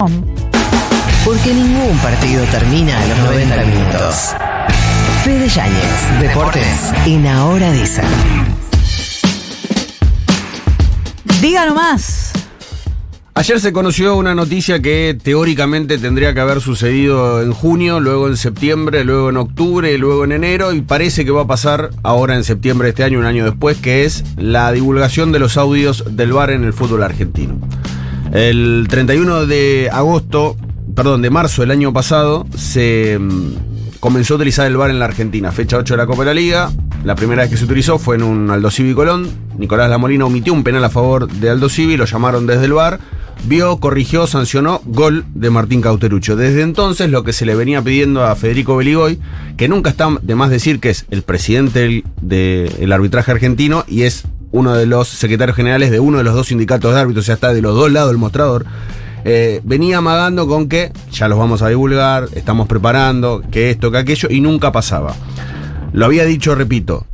Porque ningún partido termina a los 90 minutos. Fede Yáñez, Deportes, en Ahora Dicen. Diga nomás. Ayer se conoció una noticia que teóricamente tendría que haber sucedido en junio, luego en septiembre, luego en octubre, luego en enero y parece que va a pasar ahora en septiembre de este año, un año después, que es la divulgación de los audios del VAR en el fútbol argentino. El 31 de agosto, perdón, de marzo del año pasado, se mm, comenzó a utilizar el VAR en la Argentina, fecha 8 de la Copa de la Liga. La primera vez que se utilizó fue en un Aldo Civi Colón. Nicolás Lamolina omitió un penal a favor de Aldo Civi, lo llamaron desde el VAR vio, corrigió, sancionó, gol de Martín Cauterucho. Desde entonces lo que se le venía pidiendo a Federico Beligoy, que nunca está de más decir que es el presidente del de, arbitraje argentino y es uno de los secretarios generales de uno de los dos sindicatos de árbitros, sea, está de los dos lados del mostrador. Eh, venía amagando con que ya los vamos a divulgar, estamos preparando, que esto, que aquello, y nunca pasaba. Lo había dicho, repito,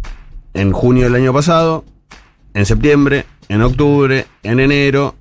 en junio del año pasado, en septiembre, en octubre, en enero,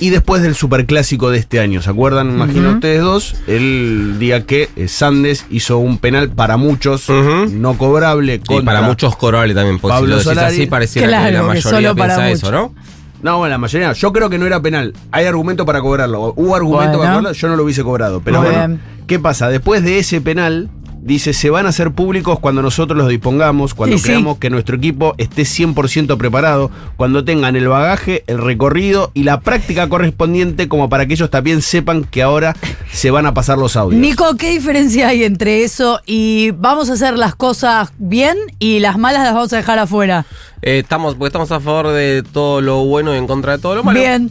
y después del superclásico de este año. ¿Se acuerdan? Imagino ustedes dos. El día que eh, Sandes hizo un penal para muchos no cobrable. Y para muchos cobrable también. Porque Pablo si lo decís así, pareciera Claro, que la que mayoría para piensa eso. ¿no? No, bueno, la mayoría. Yo creo que no era penal. Hay argumento para cobrarlo. Hubo argumento Bueno. para cobrarlo. Yo no lo hubiese cobrado. Pero Muy bueno, bien. ¿qué pasa? Después de ese penal. Dice, se van a hacer públicos cuando nosotros los dispongamos, cuando Sí, sí. creamos que nuestro equipo esté 100% preparado, cuando tengan el bagaje, el recorrido y la práctica correspondiente como para que ellos también sepan que ahora se van a pasar los audios. Nico, ¿qué diferencia hay entre eso y vamos a hacer las cosas bien y las malas las vamos a dejar afuera? Eh, estamos, porque estamos a favor de todo lo bueno y en contra de todo lo malo. Bien.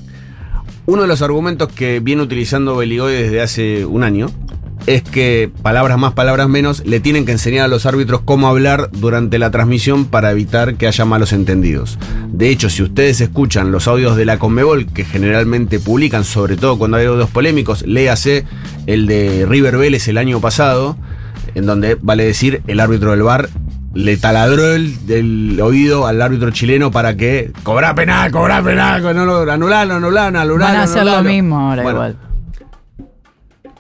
Uno de los argumentos que viene utilizando Beligoy desde hace un año es que, palabras más, palabras menos, le tienen que enseñar a los árbitros cómo hablar durante la transmisión para evitar que haya malos entendidos. De hecho, si ustedes escuchan los audios de la Conmebol, que generalmente publican, sobre todo cuando hay audios polémicos, léase el de River Vélez el año pasado, en donde, vale decir, el árbitro del bar le taladró el, el oído al árbitro chileno para que cobra penal, cobra penal, no lo anulalo, anulalo, anulalo. Van a hacer lo anulalo". mismo ahora Bueno, igual.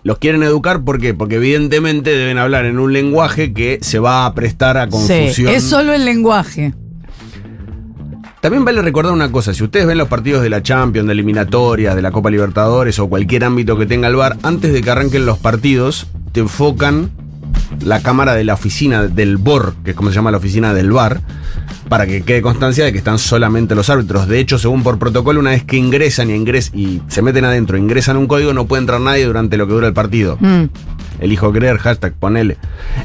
Los quieren educar, ¿por qué? Porque evidentemente deben hablar en un lenguaje que se va a prestar a Sí, confusión. es solo el lenguaje. También vale recordar una cosa, si ustedes ven los partidos de la Champions, de eliminatorias, de la Copa Libertadores o cualquier ámbito que tenga el VAR, antes de que arranquen los partidos, te enfocan la cámara de la oficina del BOR, que es como se llama la oficina del VAR, para que quede constancia de que están solamente los árbitros. De hecho, según por protocolo, una vez que ingresan y, ingres y se meten adentro, ingresan un código, no puede entrar nadie durante lo que dura el partido. Mm. Elijo creer, hashtag, ponele.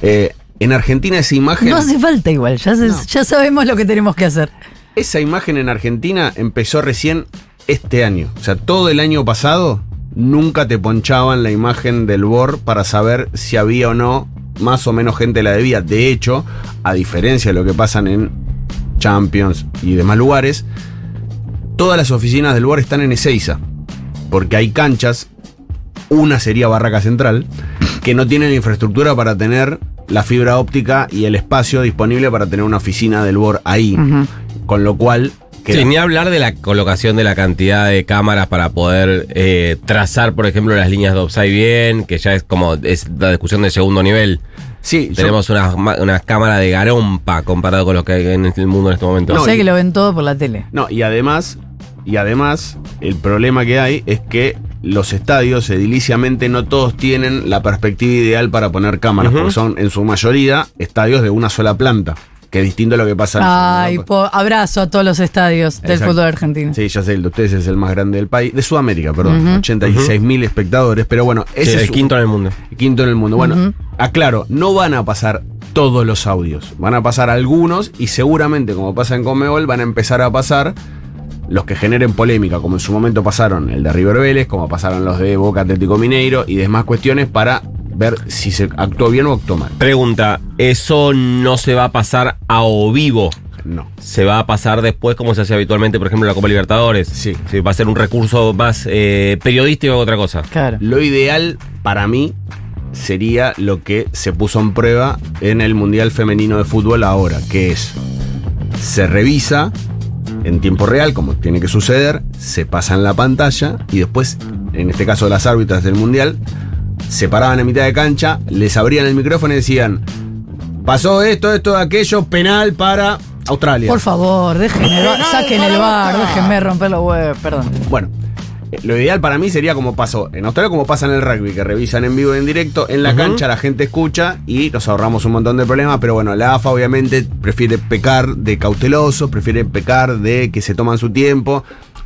Eh, en Argentina esa imagen... No hace falta igual, ya, se- ya sabemos lo que tenemos que hacer. Esa imagen en Argentina empezó recién este año. O sea, todo el año pasado nunca te ponchaban la imagen del BOR para saber si había o no más o menos gente la debía. De hecho, a diferencia de lo que pasan en Champions y demás lugares, todas las oficinas del BOR están en Ezeiza. Porque hay canchas, una sería Barraca Central, que no tienen infraestructura para tener la fibra óptica y el espacio disponible para tener una oficina del BOR ahí. Con lo cual. Queda- Sí, ni hablar de la colocación de la cantidad de cámaras para poder eh, trazar, por ejemplo, las líneas de offside bien, que ya es como es la discusión de segundo nivel. Sí, yo- Tenemos unas, ma- unas cámaras de garompa comparado con lo que hay en el mundo en este momento. No, sé y- que lo ven todo por la tele. No, y además, y además, el problema que hay es que los estadios, ediliciamente, no todos tienen la perspectiva ideal para poner cámaras, porque son en su mayoría estadios de una sola planta, que es distinto a lo que pasa en Ay, po- abrazo a todos los estadios del Exacto. fútbol argentino. Sí, ya sé, el de ustedes es el más grande del país, de Sudamérica, perdón, 86 mil espectadores, pero bueno, ese el es un- quinto en el mundo. Quinto en el mundo. Bueno, aclaro, no van a pasar todos los audios. Van a pasar algunos y seguramente, como pasa en Comebol, van a empezar a pasar los que generen polémica, como en su momento pasaron el de River Vélez, como pasaron los de Boca Atlético Mineiro y demás cuestiones para ver si se actuó bien o actuó mal. Pregunta, ¿eso no se va a pasar a o vivo? No. ¿Se va a pasar después como se hace habitualmente, por ejemplo, en la Copa Libertadores? Sí. ¿Va a ser un recurso más eh, periodístico que otra cosa? Claro. Lo ideal para mí sería lo que se puso en prueba en el Mundial Femenino de Fútbol ahora, que es se revisa en tiempo real, como tiene que suceder, se pasa en la pantalla y después en este caso las árbitras del Mundial, se paraban en mitad de cancha, les abrían el micrófono y decían, pasó esto, esto, aquello, penal para Australia. Por favor, dejen el bar, saquen el bar, déjenme romper los huevos, perdón. Bueno, eh, lo ideal para mí sería como pasó en Australia, como pasa en el rugby, que revisan en vivo y en directo. En la cancha la gente escucha y nos ahorramos un montón de problemas. Pero bueno, la AFA obviamente prefiere pecar de cautelosos, prefiere pecar de que se toman su tiempo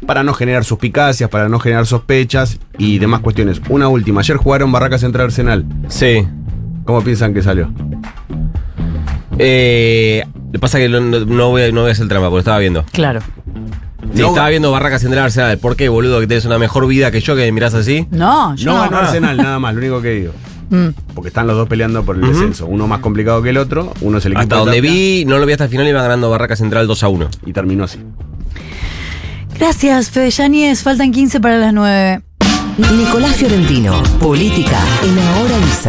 para no generar suspicacias, para no generar sospechas y demás cuestiones. Una última, ayer jugaron Barracas Central Arsenal. Sí. ¿Cómo piensan que salió? Eh, lo que pasa es que no, no- no voy, a- no voy a hacer trampa, porque estaba viendo. Claro. Sí, No- estaba viendo Barracas Central Arsenal. ¿Por qué, boludo? Que tienes una mejor vida que yo que me mirás así. No, yo No no. ganó Arsenal, nada más, lo único que digo. Mm. Porque están los dos peleando por el descenso. Uno más complicado que el otro, uno es el equipo Hasta de donde vi, no lo vi hasta el final, iba ganando Barracas Central 2 a 1. Y terminó así. Gracias, Fede Yáñez. Faltan 15 para las 9. Nicolás Fiorentino, política en Ahora Dice.